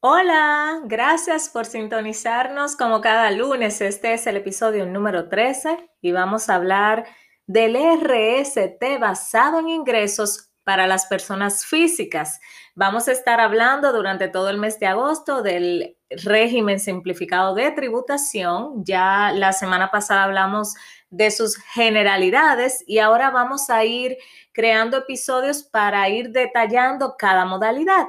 Hola, gracias por sintonizarnos como cada lunes. Este es el episodio número 13 y vamos a hablar del RST basado en ingresos para las personas físicas. Vamos a estar hablando durante todo el mes de agosto del régimen simplificado de tributación. Ya la semana pasada hablamos de sus generalidades y ahora vamos a ir creando episodios para ir detallando cada modalidad.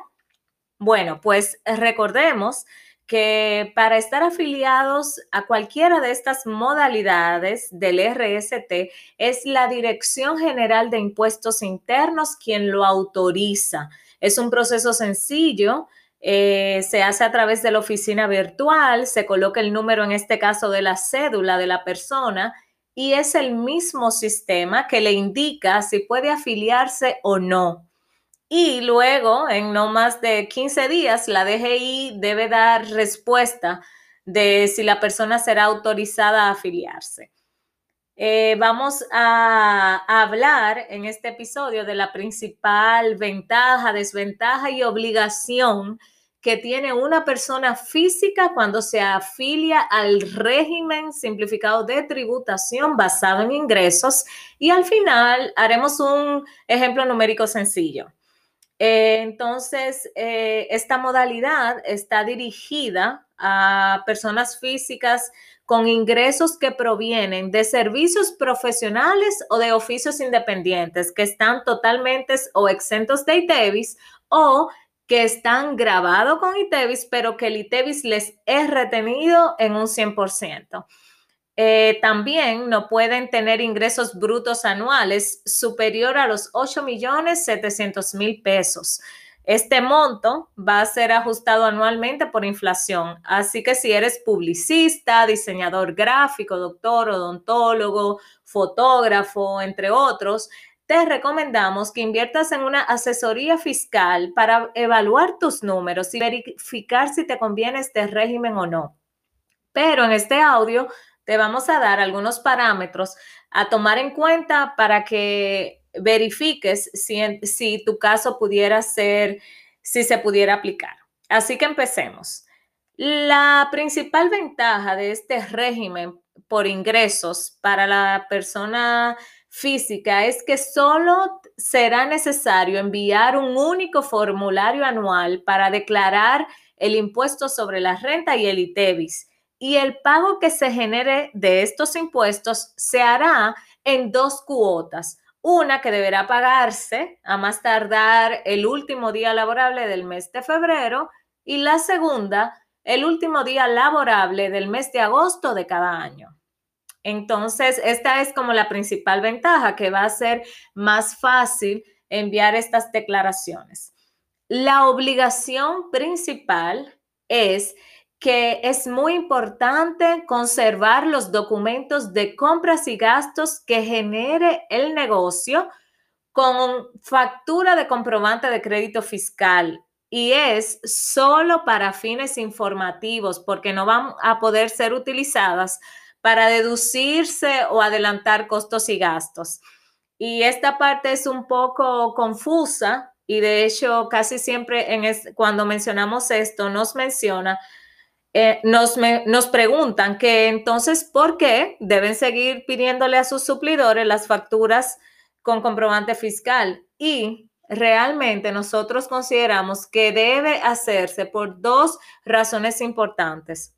Bueno, pues recordemos que para estar afiliados a cualquiera de estas modalidades del RST es la Dirección General de Impuestos Internos quien lo autoriza. Es un proceso sencillo, eh, se hace a través de la oficina virtual, se coloca el número en este caso de la cédula de la persona y es el mismo sistema que le indica si puede afiliarse o no. Y luego, en no más de 15 días, la DGI debe dar respuesta de si la persona será autorizada a afiliarse. Eh, vamos a, hablar en este episodio de la principal ventaja, desventaja y obligación que tiene una persona física cuando se afilia al régimen simplificado de tributación basado en ingresos. Y al final haremos un ejemplo numérico sencillo. Eh, entonces, eh, esta modalidad está dirigida a personas físicas con ingresos que provienen de servicios profesionales o de oficios independientes que están totalmente o exentos de ITEVIS o que están grabados con ITEVIS, pero que el ITEVIS les es retenido en un 100%. Eh, también no pueden tener ingresos brutos anuales superior a los 8 millones 700 mil pesos. Este monto va a ser ajustado anualmente por inflación. Así que si eres publicista, diseñador gráfico, doctor, odontólogo, fotógrafo, entre otros, te recomendamos que inviertas en una asesoría fiscal para evaluar tus números y verificar si te conviene este régimen o no. Pero en este audio te vamos a dar algunos parámetros a tomar en cuenta para que verifiques si, tu caso pudiera ser, si se pudiera aplicar. Así que empecemos. La principal ventaja de este régimen por ingresos para la persona física es que solo será necesario enviar un único formulario anual para declarar el impuesto sobre la renta y el ITEVIS y el pago que se genere de estos impuestos se hará en dos cuotas. Una que deberá pagarse a más tardar el último día laborable del mes de febrero y la segunda el último día laborable del mes de agosto de cada año. Entonces, esta es como la principal ventaja, que va a ser más fácil enviar estas declaraciones. La obligación principal es que es muy importante conservar los documentos de compras y gastos que genere el negocio con factura de comprobante de crédito fiscal y es solo para fines informativos porque no van a poder ser utilizadas para deducirse o adelantar costos y gastos. Y esta parte es un poco confusa y de hecho casi siempre cuando mencionamos esto nos menciona eh, nos, nos preguntan que entonces, ¿por qué deben seguir pidiéndole a sus suplidores las facturas con comprobante fiscal? Y realmente nosotros consideramos que debe hacerse por dos razones importantes.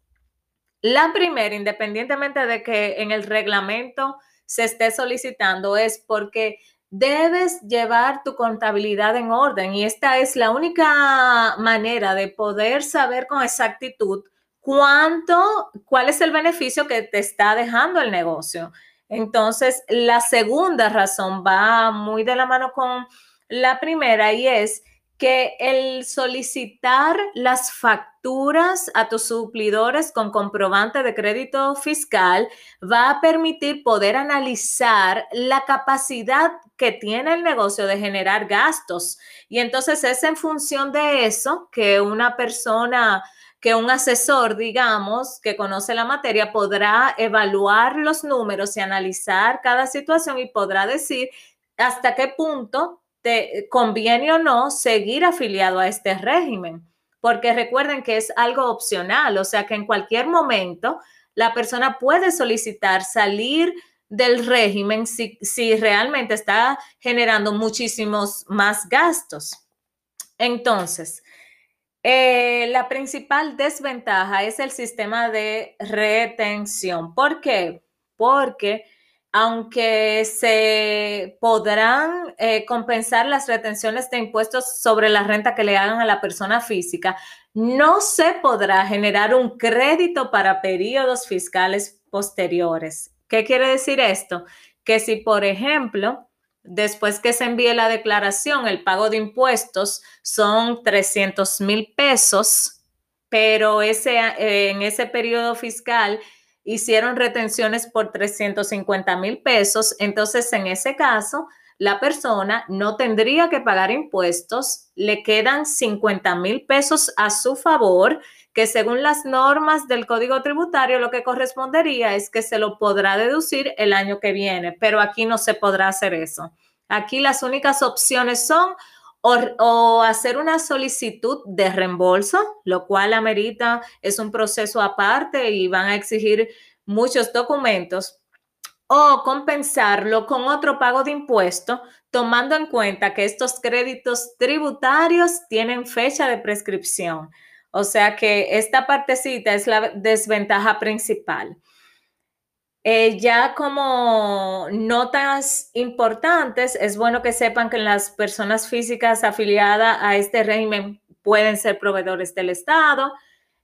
La primera, independientemente de que en el reglamento se esté solicitando, es porque debes llevar tu contabilidad en orden y esta es la única manera de poder saber con exactitud cuánto, cuál es el beneficio que te está dejando el negocio. Entonces, la segunda razón va muy de la mano con la primera y es que el solicitar las facturas a tus suplidores con comprobante de crédito fiscal va a permitir poder analizar la capacidad que tiene el negocio de generar gastos. Y entonces es en función de eso que una persona que un asesor, digamos, que conoce la materia, podrá evaluar los números y analizar cada situación y podrá decir hasta qué punto te conviene o no seguir afiliado a este régimen, porque recuerden que es algo opcional, o sea que en cualquier momento la persona puede solicitar salir del régimen si, realmente está generando muchísimos más gastos. Entonces, eh, la principal desventaja es el sistema de retención. ¿Por qué? Porque aunque se podrán eh, compensar las retenciones de impuestos sobre la renta que le hagan a la persona física, no se podrá generar un crédito para periodos fiscales posteriores. ¿Qué quiere decir esto? Que si, por ejemplo, después que se envíe la declaración, el pago de impuestos son 300 mil pesos, pero ese, en ese periodo fiscal hicieron retenciones por 350 mil pesos, entonces en ese caso la persona no tendría que pagar impuestos, le quedan 50 mil pesos a su favor, que según las normas del Código Tributario lo que correspondería es que se lo podrá deducir el año que viene, pero aquí no se podrá hacer eso. Aquí las únicas opciones son o, hacer una solicitud de reembolso, lo cual amerita, es un proceso aparte y van a exigir muchos documentos, o compensarlo con otro pago de impuesto, tomando en cuenta que estos créditos tributarios tienen fecha de prescripción. O sea que esta partecita es la desventaja principal. Eh, ya como notas importantes, es bueno que sepan que las personas físicas afiliadas a este régimen pueden ser proveedores del Estado,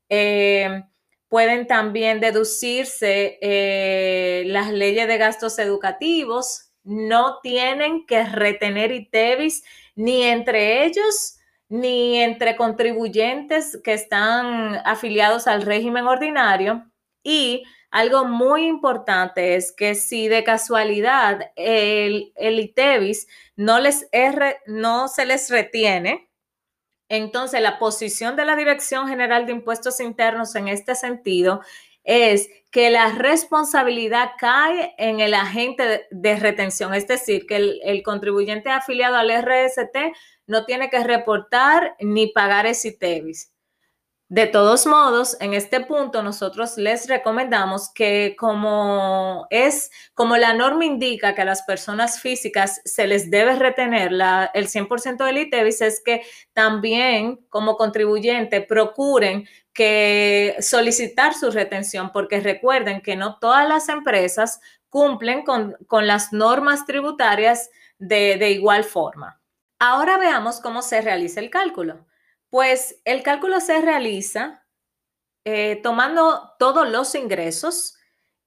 eh, pueden también deducirse eh, las leyes de gastos educativos, no tienen que retener ITEVIS ni entre ellos ni entre contribuyentes que están afiliados al régimen ordinario. Y algo muy importante es que si de casualidad el, el ITEVIS no, les no se les retiene, entonces la posición de la Dirección General de Impuestos Internos en este sentido es que la responsabilidad cae en el agente de, retención, es decir, que el, contribuyente afiliado al RST no tiene que reportar ni pagar ese ITEVIS. De todos modos, en este punto nosotros les recomendamos que como es, como la norma indica que a las personas físicas se les debe retener la, el 100% del ITEVIS, es que también como contribuyente procuren que solicitar su retención, porque recuerden que no todas las empresas cumplen con, las normas tributarias de, de igual forma. Ahora veamos cómo se realiza el cálculo. Pues el cálculo se realiza eh, tomando todos los ingresos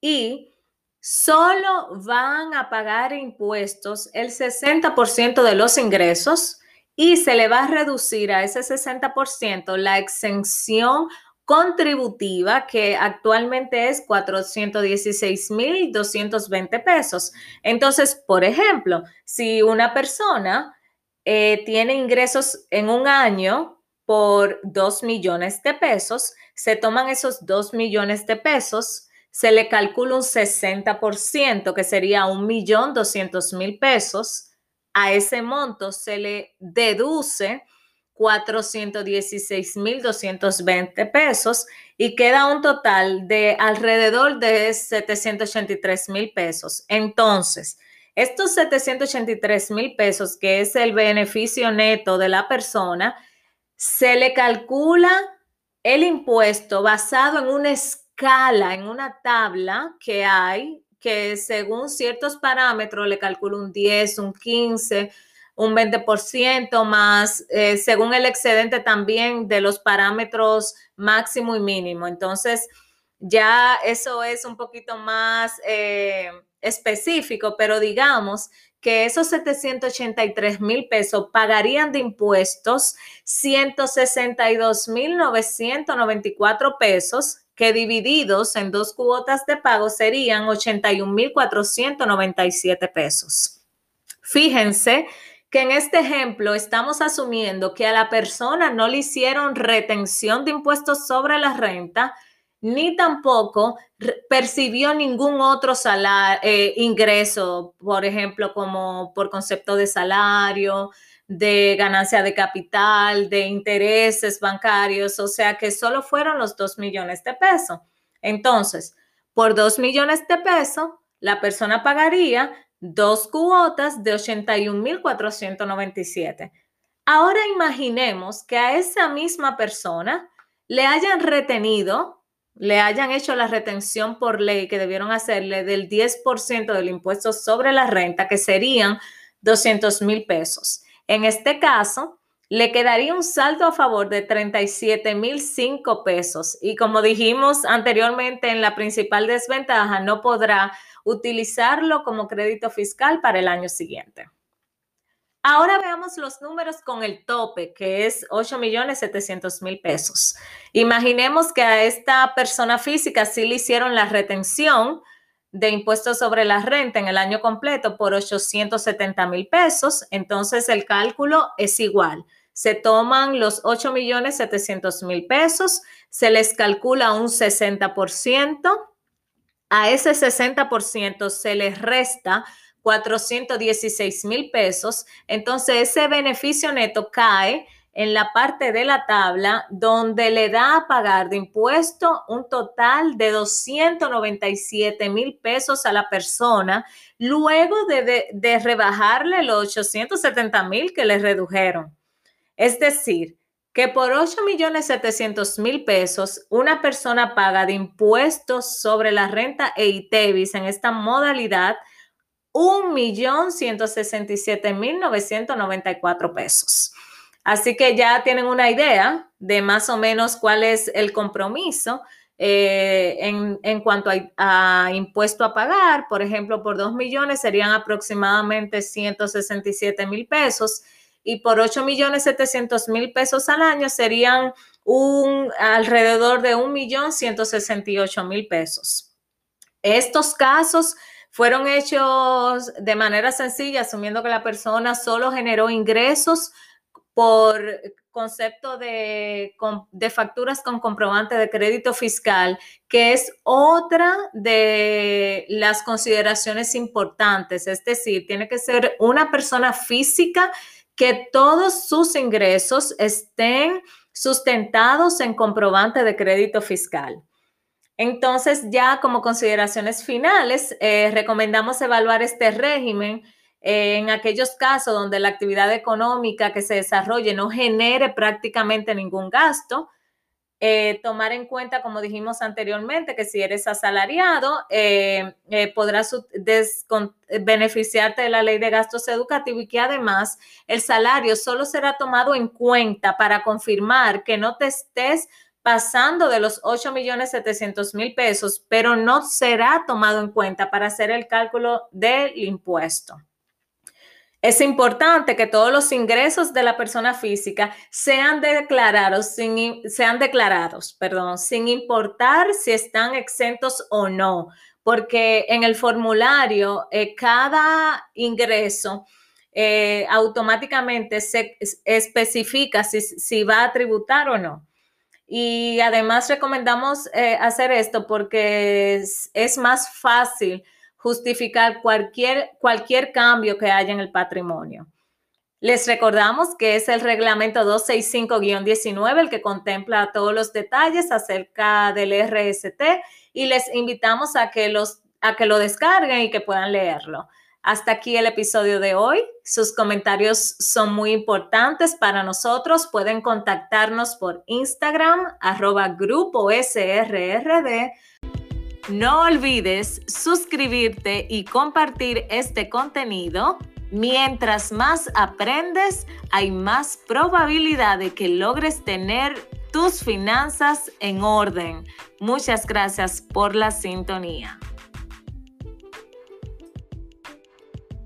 y solo van a pagar impuestos el 60% de los ingresos y se le va a reducir a ese 60% la exención contributiva que actualmente es 416.220 pesos. Entonces, por ejemplo, si una persona eh, tiene ingresos en un año por 2 millones de pesos, se toman esos 2 millones de pesos, se le calcula un 60%, que sería un millón doscientos mil pesos. A ese monto se le deduce 416 mil 220 pesos y queda un total de alrededor de 783 mil pesos. Entonces, estos 783 mil pesos, que es el beneficio neto de la persona, se le calcula el impuesto basado en una escala, en una tabla que hay, que según ciertos parámetros le calcula un 10, un 15, un 20% más, eh, según el excedente también de los parámetros máximo y mínimo. Entonces, ya eso es un poquito más eh, específico, pero digamos que esos 783 mil pesos pagarían de impuestos 162 mil 994 pesos, que divididos en dos cuotas de pago serían 81 mil 497 pesos. Fíjense que en este ejemplo estamos asumiendo que a la persona no le hicieron retención de impuestos sobre la renta, ni tampoco percibió ningún otro eh, ingreso, por ejemplo, como por concepto de salario, de ganancia de capital, de intereses bancarios, o sea que solo fueron los 2 millones de pesos. Entonces, por 2 millones de pesos, la persona pagaría dos cuotas de 81.497. Ahora imaginemos que a esa misma persona le hayan retenido le hayan hecho la retención por ley que debieron hacerle del 10% del impuesto sobre la renta, que serían 200 mil pesos. En este caso, le quedaría un saldo a favor de 37 mil 5 pesos. Y como dijimos anteriormente en la principal desventaja, no podrá utilizarlo como crédito fiscal para el año siguiente. Ahora veamos los números con el tope, que es 8 millones 700 mil pesos. Imaginemos que a esta persona física sí le hicieron la retención de impuestos sobre la renta en el año completo por 870 mil pesos. Entonces el cálculo es igual. Se toman los 8 millones 700 mil pesos, se les calcula un 60%. A ese 60% se les resta 416 mil pesos, entonces ese beneficio neto cae en la parte de la tabla donde le da a pagar de impuesto un total de 297 mil pesos a la persona, luego de, rebajarle los 870 mil que le redujeron. Es decir, que por 8 millones 700 mil pesos una persona paga de impuestos sobre la renta e ITEVIS en esta modalidad 1.167.994 pesos. Así que ya tienen una idea de más o menos cuál es el compromiso eh, en, cuanto a, impuesto a pagar. Por ejemplo, por 2 millones serían aproximadamente 167 mil pesos y por 8 millones 700 mil pesos al año serían un, alrededor de 1.168.000 pesos. Estos casos fueron hechos de manera sencilla, asumiendo que la persona solo generó ingresos por concepto de, de, facturas con comprobante de crédito fiscal, que es otra de las consideraciones importantes. Es decir, tiene que ser una persona física que todos sus ingresos estén sustentados en comprobante de crédito fiscal. Entonces, ya como consideraciones finales, eh, recomendamos evaluar este régimen eh, en aquellos casos donde la actividad económica que se desarrolle no genere prácticamente ningún gasto. Eh, tomar en cuenta, como dijimos anteriormente, que si eres asalariado, podrás beneficiarte de la ley de gastos educativos y que además el salario solo será tomado en cuenta para confirmar que no te estés pasando de los 8 millones 700 mil pesos, pero no será tomado en cuenta para hacer el cálculo del impuesto. Es importante que todos los ingresos de la persona física sean declarados, sin, sean declarados, perdón, sin importar si están exentos o no, porque en el formulario eh, cada ingreso eh, automáticamente se especifica si, si va a tributar o no. Y además recomendamos eh, hacer esto porque es, más fácil justificar cualquier, cualquier cambio que haya en el patrimonio. Les recordamos que es el reglamento 265-19 el que contempla todos los detalles acerca del RST y les invitamos a que, los, a que lo descarguen y que puedan leerlo. Hasta aquí el episodio de hoy. Sus comentarios son muy importantes para nosotros. Pueden contactarnos por Instagram, arroba grupo SRRD. No olvides suscribirte y compartir este contenido. Mientras más aprendes, hay más probabilidad de que logres tener tus finanzas en orden. Muchas gracias por la sintonía.